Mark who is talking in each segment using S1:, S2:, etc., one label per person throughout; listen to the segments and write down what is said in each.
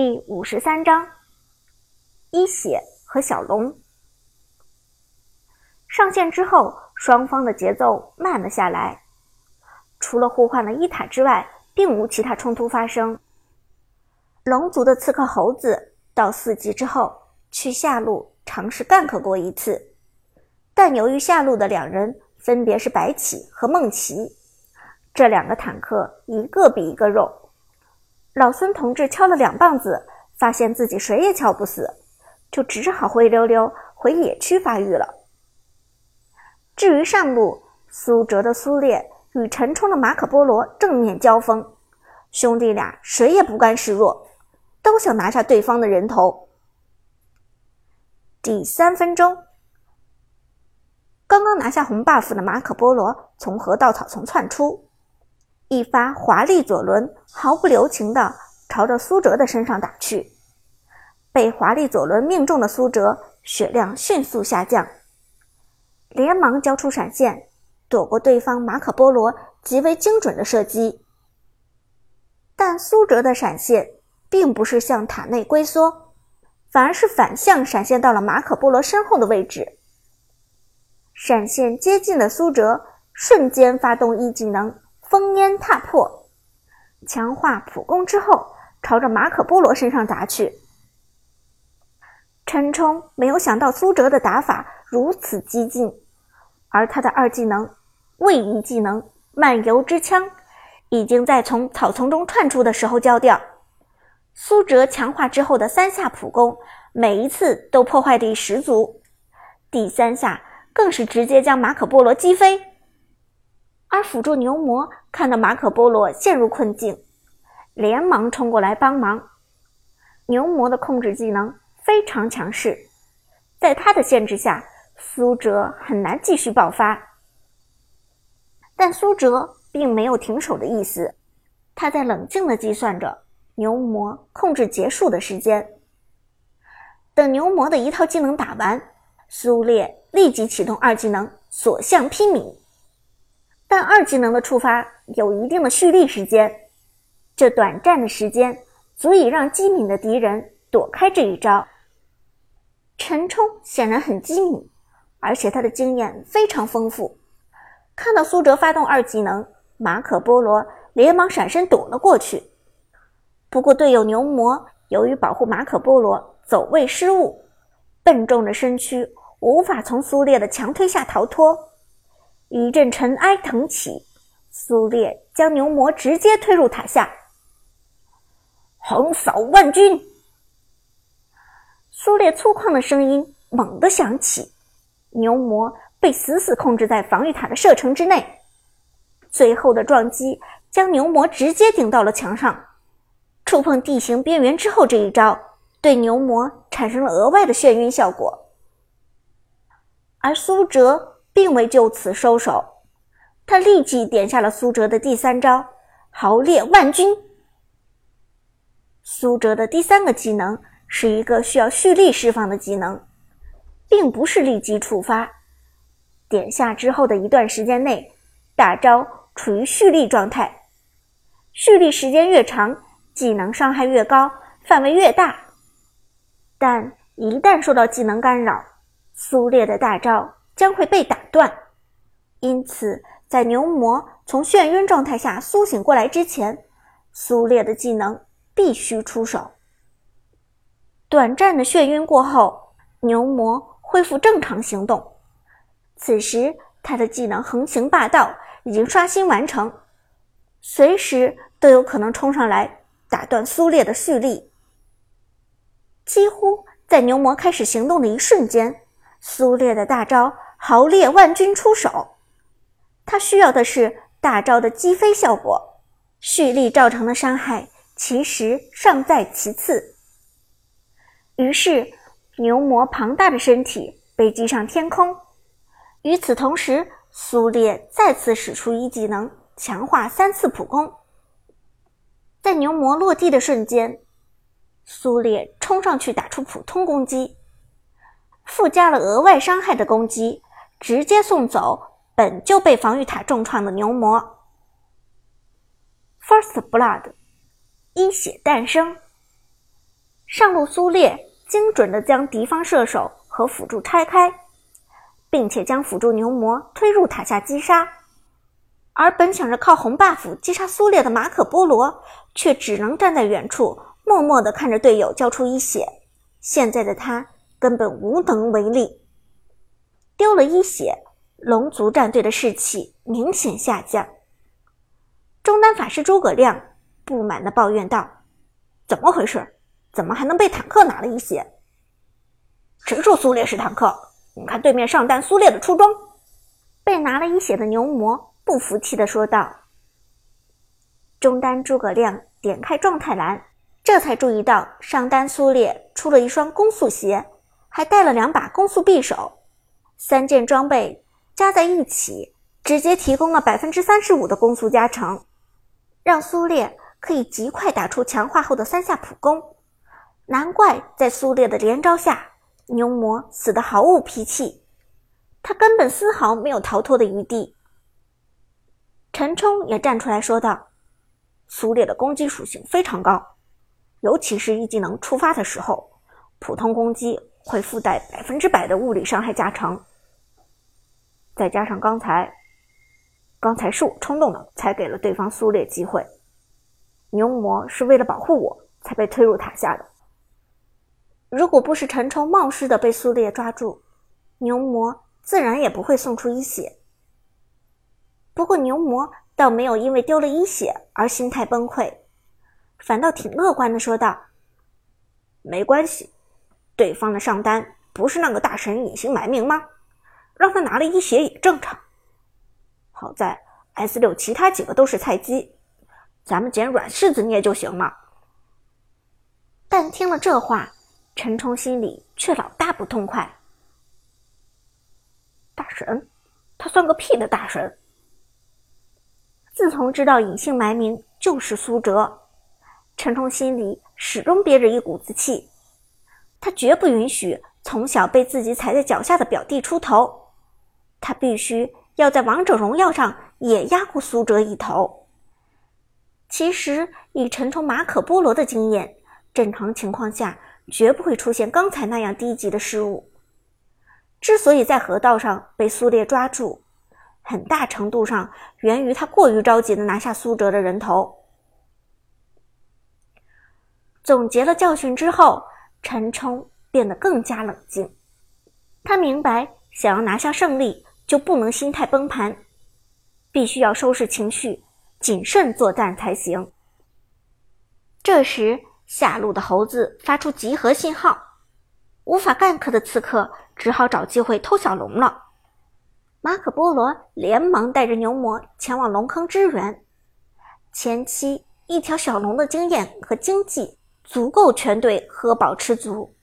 S1: 第五十三章，一血和小龙上线之后，双方的节奏慢了下来。除了互换了伊塔之外，并无其他冲突发生。龙族的刺客猴子到四级之后，去下路尝试干克过一次，但由于下路的两人分别是白起和梦琪，这两个坦克一个比一个肉。老孙同志敲了两棒子，发现自己谁也敲不死，就只好灰溜溜回野区发育了。至于上路，苏哲的苏烈与陈冲的马可波罗正面交锋，兄弟俩谁也不甘示弱，都想拿下对方的人头。第三分钟，刚刚拿下红 buff 的马可波罗从河道草丛窜出。一发华丽左轮，毫不留情地朝着苏哲的身上打去。被华丽左轮命中的苏哲血量迅速下降，连忙交出闪现，躲过对方马可波罗极为精准的射击。但苏哲的闪现并不是向塔内龟缩，反而是反向闪现到了马可波罗身后的位置。闪现接近的苏哲，瞬间发动一技能。烽烟踏破，强化普攻之后，朝着马可波罗身上砸去。陈冲没有想到苏哲的打法如此激进，而他的二技能位移技能漫游之枪已经在从草丛中窜出的时候交掉。苏哲强化之后的三下普攻，每一次都破坏力十足，第三下更是直接将马可波罗击飞。而辅助牛魔看到马可波罗陷入困境，连忙冲过来帮忙。牛魔的控制技能非常强势，在他的限制下，苏哲很难继续爆发。但苏哲并没有停手的意思，他在冷静地计算着牛魔控制结束的时间。等牛魔的一套技能打完，苏烈立即启动二技能所向披靡。但二技能的触发有一定的蓄力时间，这短暂的时间足以让机敏的敌人躲开这一招。陈冲显然很机敏，而且他的经验非常丰富。看到苏哲发动二技能，马可波罗连忙闪身躲了过去。不过队友牛魔由于保护马可波罗走位失误，笨重的身躯无法从苏烈的强推下逃脱。一阵尘埃腾起，苏烈将牛魔直接推入塔下，横扫万军。苏烈粗犷的声音猛地响起，牛魔被死死控制在防御塔的射程之内，最后的撞击将牛魔直接顶到了墙上。触碰地形边缘之后，这一招对牛魔产生了额外的眩晕效果，而苏哲。并未就此收手，他立即点下了苏哲的第三招“豪烈万钧”。苏哲的第三个技能是一个需要蓄力释放的技能，并不是立即触发。点下之后的一段时间内，大招处于蓄力状态，蓄力时间越长，技能伤害越高，范围越大。但一旦受到技能干扰，苏烈的大招。将会被打断，因此在牛魔从眩晕状态下苏醒过来之前，苏烈的技能必须出手。短暂的眩晕过后，牛魔恢复正常行动。此时他的技能横行霸道已经刷新完成，随时都有可能冲上来打断苏烈的蓄力。几乎在牛魔开始行动的一瞬间，苏烈的大招。豪烈万军出手，他需要的是大招的击飞效果，蓄力造成的伤害其实尚在其次。于是，牛魔庞大的身体被击上天空。与此同时，苏烈再次使出一技能，强化三次普攻。在牛魔落地的瞬间，苏烈冲上去打出普通攻击，附加了额外伤害的攻击。直接送走本就被防御塔重创的牛魔。First Blood，一血诞生。上路苏烈精准地将敌方射手和辅助拆开，并且将辅助牛魔推入塔下击杀。而本想着靠红 buff 击杀苏烈的马可波罗，却只能站在远处，默默地看着队友交出一血。现在的他根本无能为力，丢了一血，龙族战队的士气明显下降。中单法师诸葛亮不满地抱怨道：“怎么回事？怎么还能被坦克拿了一血？谁说苏烈是坦克？你看对面上单苏烈的出装。”被拿了一血的牛魔。不服气地说道：“中单诸葛亮点开状态栏，这才注意到上单苏烈出了一双攻速鞋，还带了两把攻速匕首。三件装备加在一起，直接提供了百分之三十五的攻速加成，让苏烈可以极快打出强化后的三下普攻。难怪在苏烈的连招下，牛魔死得毫无脾气，他根本丝毫没有逃脱的余地。”陈冲也站出来说道：“苏烈的攻击属性非常高，尤其是一技能触发的时候，普通攻击会附带百分之百的物理伤害加成。再加上刚才，刚才是我冲动了，才给了对方苏烈机会。牛魔是为了保护我才被推入塔下的。如果不是陈冲冒失的被苏烈抓住，牛魔自然也不会送出一血。”不过牛魔倒没有因为丢了一血而心态崩溃，反倒挺乐观的说道：“没关系，对方的上单不是那个大神隐姓埋名吗？让他拿了一血也正常。好在 S 六其他几个都是菜鸡，咱们捡软柿子捏就行了。”但听了这话，陈冲心里却老大不痛快。大神，他算个屁的大神！自从知道隐姓埋名就是苏哲，陈冲心里始终憋着一股子气。他绝不允许从小被自己踩在脚下的表弟出头，他必须要在王者荣耀上也压过苏哲一头。其实以陈冲马可波罗的经验，正常情况下绝不会出现刚才那样低级的失误。之所以在河道上被苏烈抓住，很大程度上源于他过于着急的拿下苏哲的人头。总结了教训之后，陈冲变得更加冷静。他明白，想要拿下胜利，就不能心态崩盘，必须要收拾情绪，谨慎作战才行。这时，下路的猴子发出集合信号，无法干克的刺客只好找机会偷小龙了。马可波罗连忙带着牛魔前往龙坑支援。前期一条小龙的经验和经济足够全队喝饱吃足，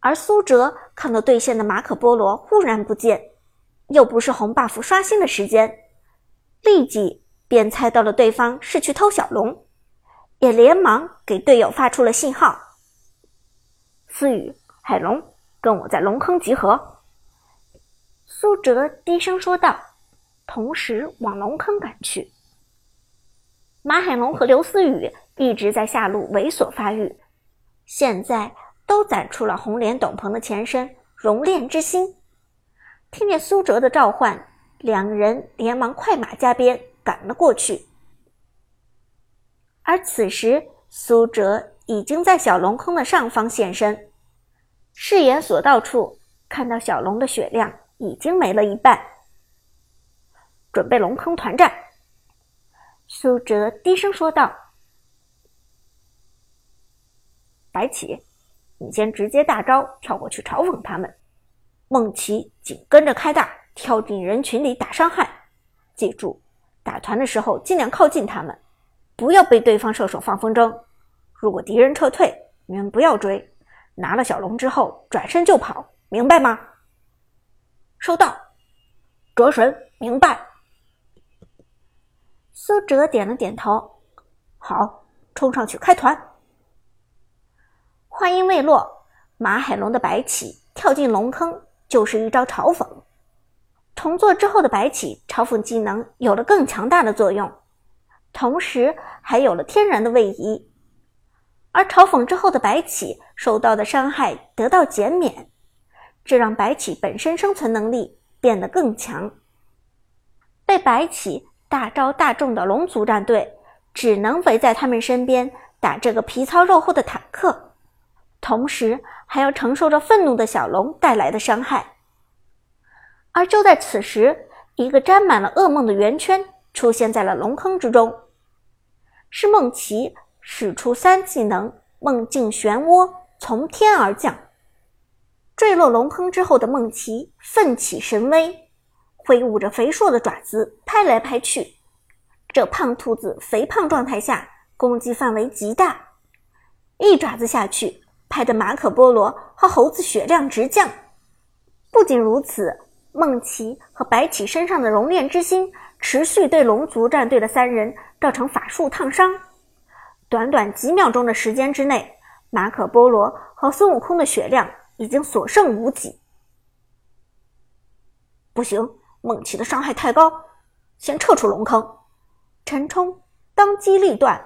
S1: 而苏哲看到对线的马可波罗忽然不见，又不是红 buff 刷新的时间，立即便猜到了对方是去偷小龙，也连忙给队友发出了信号：“思雨、海龙，跟我在龙坑集合。”苏哲低声说道，同时往龙坑赶去。马海龙和刘思雨一直在下路猥琐发育，现在都攒出了红莲斗篷的前身熔炼之心。听见苏哲的召唤，两人连忙快马加鞭赶了过去。而此时，苏哲已经在小龙坑的上方现身，视野所到处看到小龙的血量。已经没了一半，准备龙坑团战。苏哲低声说道：“白起，你先直接大招跳过去嘲讽他们；孟奇紧跟着开大跳进人群里打伤害。记住，打团的时候尽量靠近他们，不要被对方射手放风筝。如果敌人撤退，你们不要追，拿了小龙之后转身就跑，明白吗？”收到，哲神明白。苏哲点了点头，好，冲上去开团。话音未落，马海龙的白起跳进龙坑，就是一招嘲讽。重做之后的白起嘲讽技能有了更强大的作用，同时还有了天然的位移。而嘲讽之后的白起受到的伤害得到减免，这让白起本身生存能力变得更强。被白起大招大中的龙族战队只能围在他们身边打这个皮糙肉厚的坦克，同时还要承受着愤怒的小龙带来的伤害。而就在此时，一个沾满了噩梦的圆圈出现在了龙坑之中，是梦奇。使出三技能梦境漩涡从天而降，坠落龙坑之后的梦奇奋起神威，挥舞着肥硕的爪子拍来拍去。这胖兔子肥胖状态下攻击范围极大，一爪子下去拍得马可波罗和猴子血量直降。不仅如此，梦奇和白起身上的熔炼之心持续对龙族战队的三人造成法术烫伤。短短几秒钟的时间之内，马可波罗和孙悟空的血量已经所剩无几。不行，梦奇的伤害太高，先撤出龙坑。陈冲当机立断，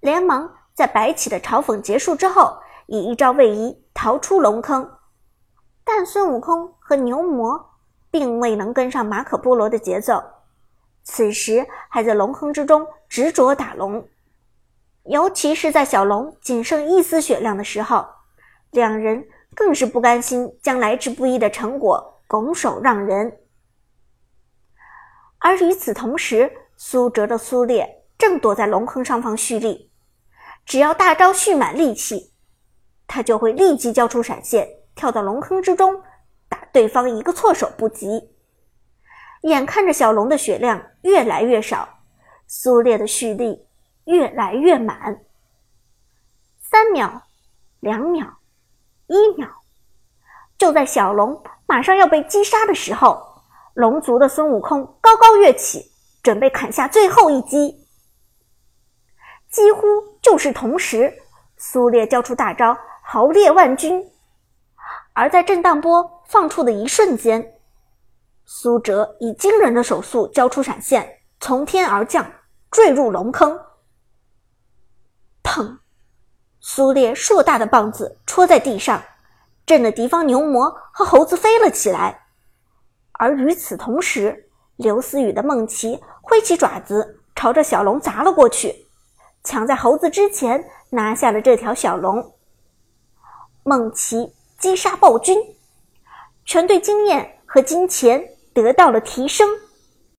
S1: 连忙在白起的嘲讽结束之后，以一招位移逃出龙坑。但孙悟空和牛魔并未能跟上马可波罗的节奏，此时还在龙坑之中执着打龙。尤其是在小龙仅剩一丝血量的时候，两人更是不甘心将来之不易的成果拱手让人。而与此同时，苏哲的苏烈正躲在龙坑上方蓄力，只要大招蓄满力气，他就会立即交出闪现，跳到龙坑之中，打对方一个措手不及。眼看着小龙的血量越来越少，苏烈的蓄力。越来越满，三秒，两秒，一秒，就在小龙马上要被击杀的时候，龙族的孙悟空高高跃起，准备砍下最后一击。几乎就是同时，苏烈交出大招“豪烈万军”，而在震荡波放出的一瞬间，苏哲以惊人的手速交出闪现，从天而降，坠入龙坑。砰！苏烈硕大的棒子戳在地上，震得敌方牛魔和猴子飞了起来。而与此同时，刘思雨的梦奇挥起爪子朝着小龙砸了过去，抢在猴子之前拿下了这条小龙。梦奇击杀暴君，全队经验和金钱得到了提升。